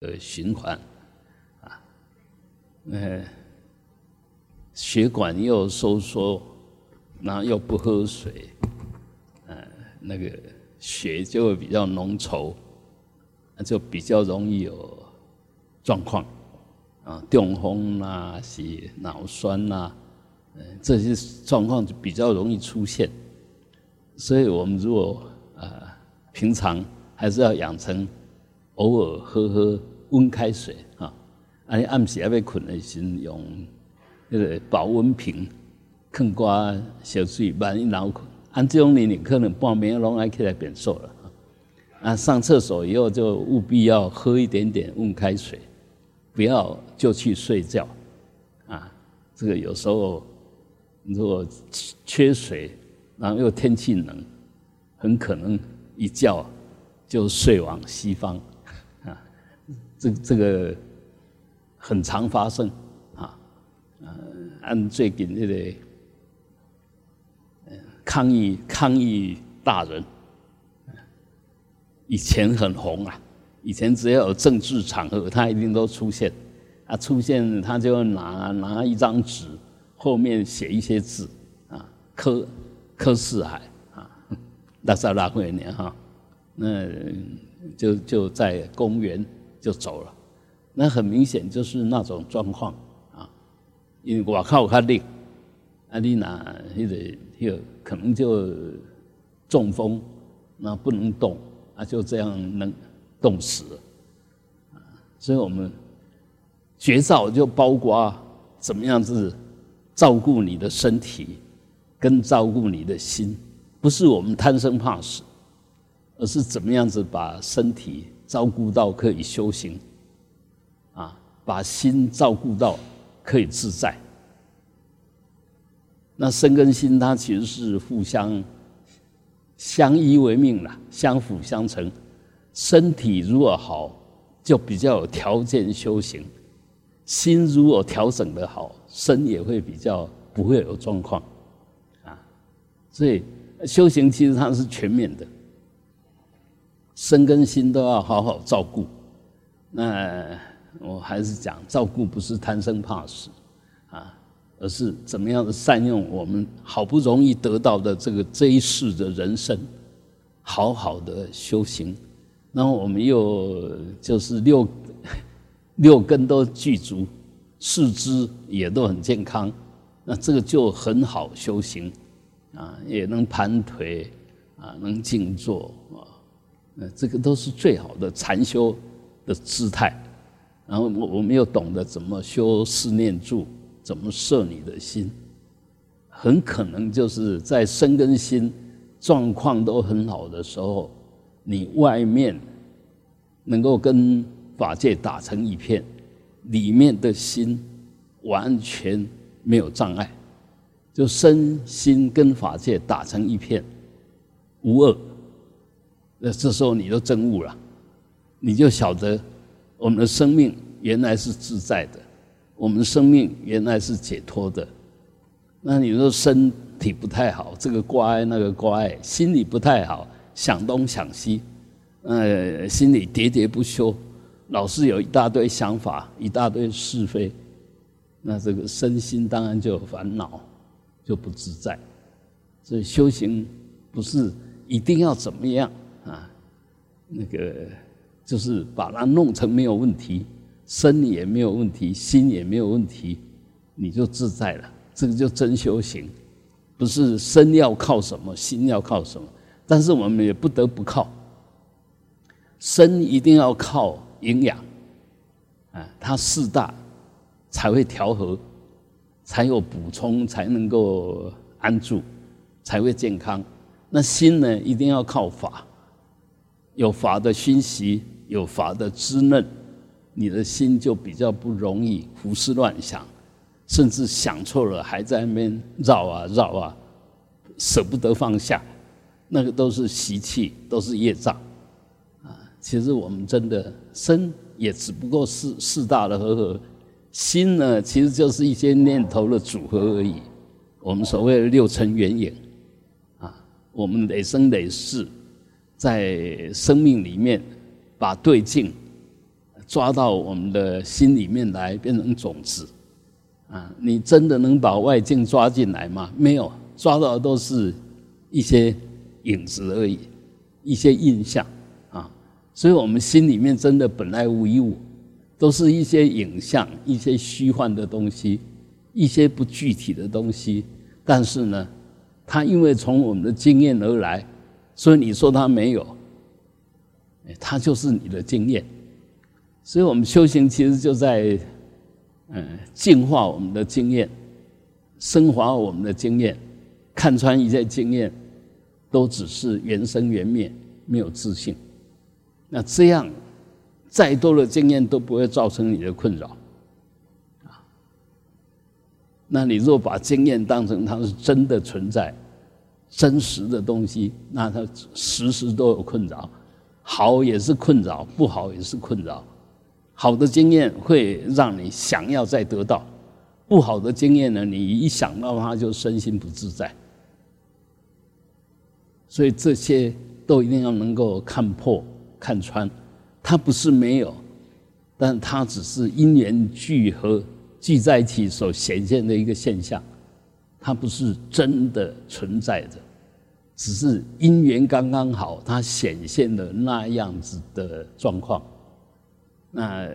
的循环啊，呃，血管又收缩，然后又不喝水，呃，那个血就会比较浓稠，就比较容易有状况啊，中风啦，是脑栓啦，嗯，这些状况就比较容易出现。所以我们如果啊，平常还是要养成偶尔喝喝温开水啊，啊，暗时要要困的时用那个保温瓶，放挂小水，万一脑困，按这种年龄可能半暝拢爱起来变瘦了啊。上厕所以后就务必要喝一点点温开水，不要就去睡觉啊。这个有时候如果缺水。然后又天气冷，很可能一觉就睡往西方，这这个很常发生，啊，呃，按最近这个抗议抗议大人，以前很红啊，以前只要有政治场合，他一定都出现，啊，出现他就拿拿一张纸，后面写一些字，啊，科。柯四海啊，那是拉会年哈，那就就在公园就走了，那很明显就是那种状况啊，因为我靠他累，啊你那那个那个可能就中风，那不能动啊，就这样能冻死了，所以我们绝招就包括怎么样子照顾你的身体。跟照顾你的心，不是我们贪生怕死，而是怎么样子把身体照顾到可以修行，啊，把心照顾到可以自在。那身跟心它其实是互相相依为命了，相辅相成。身体如果好，就比较有条件修行；心如果调整的好，身也会比较不会有状况。啊所以修行其实它是全面的，身跟心都要好好照顾。那我还是讲，照顾不是贪生怕死啊，而是怎么样的善用我们好不容易得到的这个这一世的人生，好好的修行。然后我们又就是六 六根都具足，四肢也都很健康，那这个就很好修行。啊，也能盘腿，啊，能静坐，啊，呃这个都是最好的禅修的姿态。然后我我们又懂得怎么修四念住，怎么摄你的心，很可能就是在身跟心状况都很好的时候，你外面能够跟法界打成一片，里面的心完全没有障碍。就身心跟法界打成一片，无二。那这时候你就证悟了，你就晓得我们的生命原来是自在的，我们的生命原来是解脱的。那你说身体不太好，这个挂碍那个挂碍，心里不太好，想东想西，呃，心里喋喋不休，老是有一大堆想法，一大堆是非，那这个身心当然就有烦恼。就不自在，所以修行不是一定要怎么样啊？那个就是把它弄成没有问题，身也没有问题，心也没有问题，你就自在了。这个就真修行，不是身要靠什么，心要靠什么。但是我们也不得不靠，身一定要靠营养，啊，它四大才会调和。才有补充，才能够安住，才会健康。那心呢，一定要靠法，有法的熏习，有法的滋润，你的心就比较不容易胡思乱想，甚至想错了还在那边绕啊绕啊，舍不得放下，那个都是习气，都是业障啊。其实我们真的身也只不过是四大的和合。心呢，其实就是一些念头的组合而已。我们所谓的六尘缘影，啊，我们累生累世，在生命里面把对境抓到我们的心里面来，变成种子。啊，你真的能把外境抓进来吗？没有，抓到的都是一些影子而已，一些印象啊。所以我们心里面真的本来无一物，都是一些影像、一些虚幻的东西、一些不具体的东西。但是呢，它因为从我们的经验而来，所以你说他没有，他就是你的经验。所以我们修行其实就在。嗯，净化我们的经验，升华我们的经验，看穿一切经验，都只是缘生缘灭，没有自信。那这样，再多的经验都不会造成你的困扰。啊，那你若把经验当成它是真的存在、真实的东西，那它时时都有困扰，好也是困扰，不好也是困扰。好的经验会让你想要再得到，不好的经验呢，你一想到它就身心不自在。所以这些都一定要能够看破、看穿。它不是没有，但它只是因缘聚合聚在一起所显现的一个现象，它不是真的存在的，只是因缘刚刚好，它显现了那样子的状况。那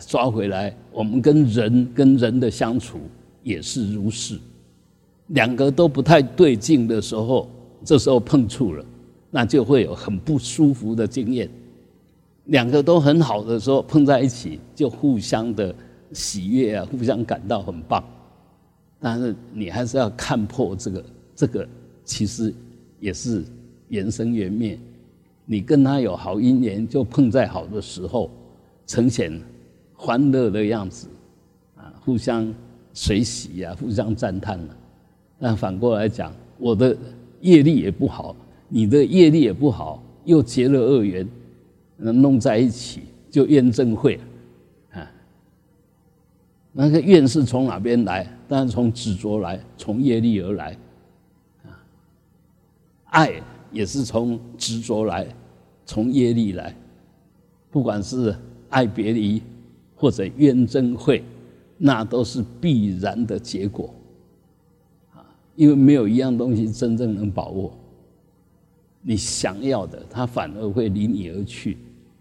抓回来，我们跟人跟人的相处也是如是，两个都不太对劲的时候，这时候碰触了，那就会有很不舒服的经验；两个都很好的时候碰在一起，就互相的喜悦啊，互相感到很棒。但是你还是要看破这个，这个其实也是缘生缘灭。你跟他有好姻缘，就碰在好的时候。呈现欢乐的样子，啊，互相随喜呀，互相赞叹了。但反过来讲，我的业力也不好，你的业力也不好，又结了恶缘，那弄在一起就怨憎会，啊，那个怨是从哪边来？但是从执着来，从业力而来，啊，爱也是从执着来，从业力来，不管是。爱别离或者怨憎会，那都是必然的结果啊！因为没有一样东西真正能把握。你想要的，它反而会离你而去；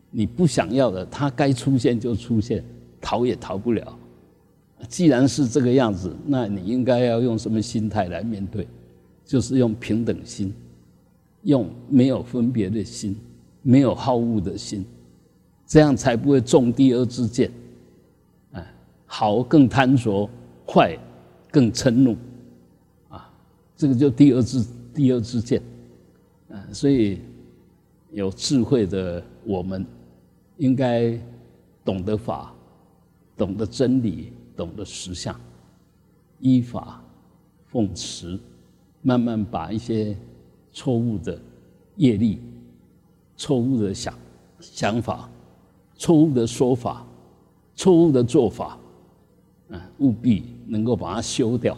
你不想要的，它该出现就出现，逃也逃不了。既然是这个样子，那你应该要用什么心态来面对？就是用平等心，用没有分别的心，没有好恶的心。这样才不会中第二支箭，哎，好更贪着，坏更嗔怒，啊，这个就第二支第二支箭，啊，所以有智慧的我们，应该懂得法，懂得真理，懂得实相，依法奉持，慢慢把一些错误的业力、错误的想想法。错误的说法，错误的做法，啊，务必能够把它修掉，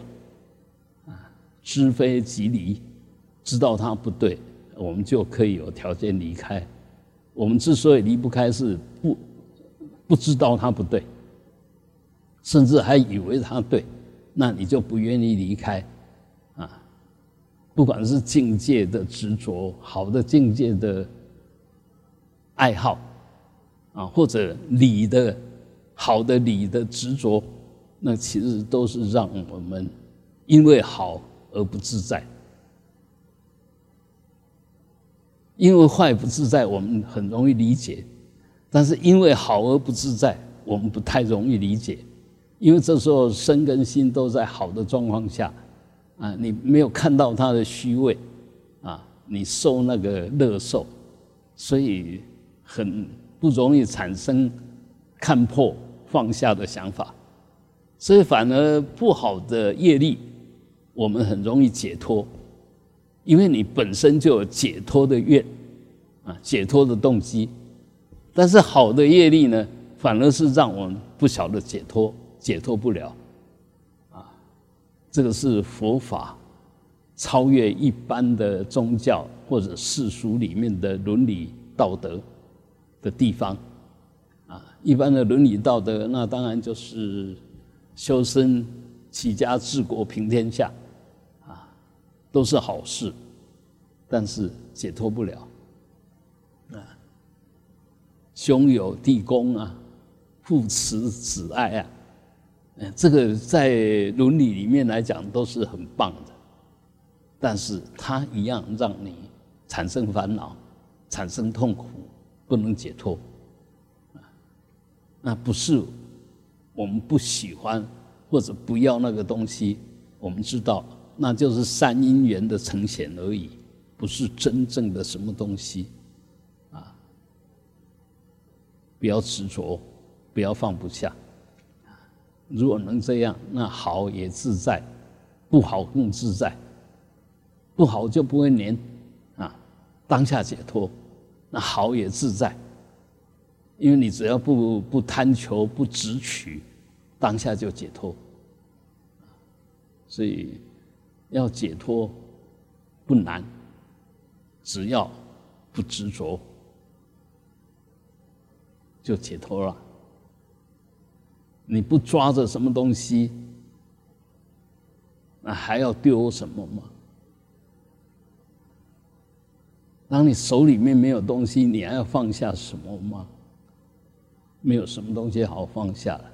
啊，知非即离，知道它不对，我们就可以有条件离开。我们之所以离不开，是不不知道它不对，甚至还以为他对，那你就不愿意离开，啊，不管是境界的执着，好的境界的爱好。啊，或者理的好的理的执着，那其实都是让我们因为好而不自在，因为坏不自在，我们很容易理解；但是因为好而不自在，我们不太容易理解，因为这时候身跟心都在好的状况下，啊，你没有看到它的虚伪，啊，你受那个乐受，所以很。不容易产生看破放下的想法，所以反而不好的业力，我们很容易解脱，因为你本身就有解脱的愿啊，解脱的动机。但是好的业力呢，反而是让我们不晓得解脱，解脱不了啊。这个是佛法超越一般的宗教或者世俗里面的伦理道德。的地方，啊，一般的伦理道德，那当然就是修身、齐家、治国、平天下，啊，都是好事，但是解脱不了。啊，兄友弟恭啊，父慈子爱啊，这个在伦理里面来讲都是很棒的，但是它一样让你产生烦恼，产生痛苦，不能解脱。那不是我们不喜欢或者不要那个东西，我们知道那就是善因缘的呈现而已，不是真正的什么东西，啊，不要执着，不要放不下，如果能这样，那好也自在，不好更自在，不好就不会黏，啊，当下解脱，那好也自在。因为你只要不不贪求不执取，当下就解脱。所以要解脱不难，只要不执着就解脱了。你不抓着什么东西，那还要丢什么吗？当你手里面没有东西，你还要放下什么吗？没有什么东西好放下了。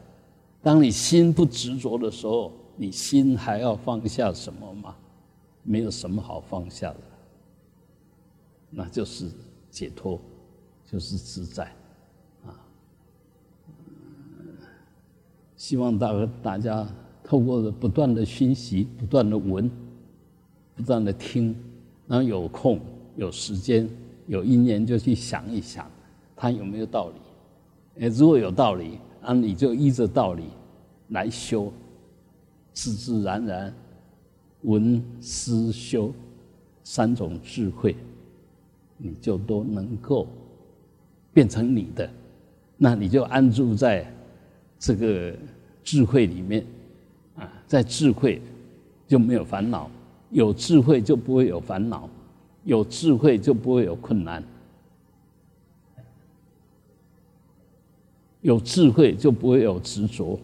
当你心不执着的时候，你心还要放下什么吗？没有什么好放下的，那就是解脱，就是自在，希望大大家透过不断的熏习、不断的闻、不断的听，然后有空、有时间、有因缘就去想一想，它有没有道理。哎，如果有道理，啊，你就依着道理来修，自自然然，闻思修三种智慧，你就都能够变成你的，那你就安住在这个智慧里面，啊，在智慧就没有烦恼，有智慧就不会有烦恼，有智慧就不会有困难。有智慧就不会有执着。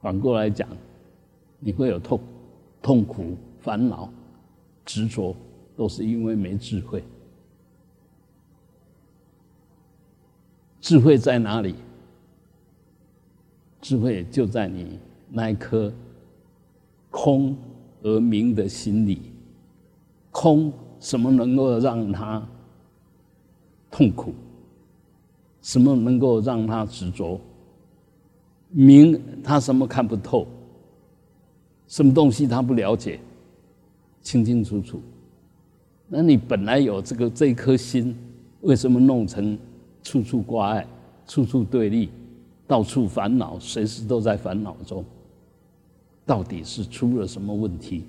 反过来讲，你会有痛、痛苦、烦恼、执着，都是因为没智慧。智慧在哪里？智慧就在你那一颗空而明的心里。空什么能够让他痛苦？什么能够让他执着？明他什么看不透？什么东西他不了解？清清楚楚。那你本来有这个这颗心，为什么弄成处处挂碍、处处对立、到处烦恼，随时都在烦恼中？到底是出了什么问题？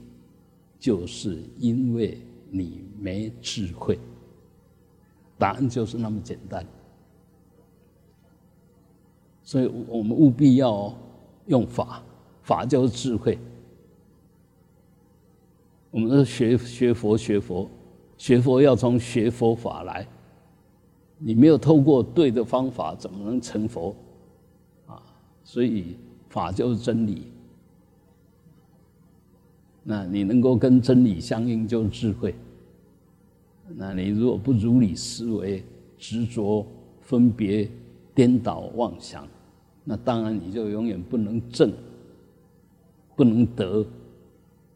就是因为你没智慧。答案就是那么简单。所以我们务必要用法，法就是智慧。我们是学学佛，学佛，学佛要从学佛法来。你没有透过对的方法，怎么能成佛？啊，所以法就是真理。那你能够跟真理相应，就是智慧。那你如果不如理思维，执着分别。颠倒妄想，那当然你就永远不能正，不能得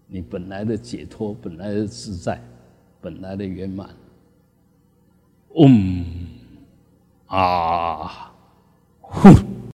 你本来的解脱，本来的自在，本来的圆满。嗯，啊，呼！